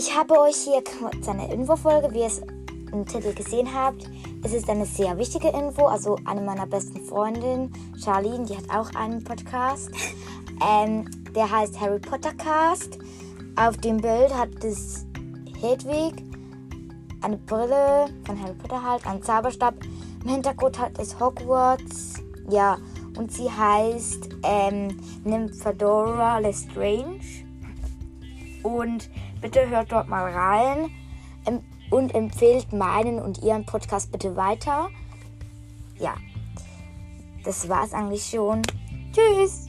ich habe euch hier kurz eine Infofolge, wie ihr es im Titel gesehen habt. Es ist eine sehr wichtige Info. Also eine meiner besten Freundinnen, Charlene, die hat auch einen Podcast. Ähm, der heißt Harry Potter Cast. Auf dem Bild hat das Hedwig eine Brille von Harry Potter halt, einen Zauberstab. Im Hintergrund hat es Hogwarts. Ja, und sie heißt ähm, Nymphadora Lestrange. Und bitte hört dort mal rein und empfehlt meinen und ihren Podcast bitte weiter. Ja, das war's eigentlich schon. Tschüss!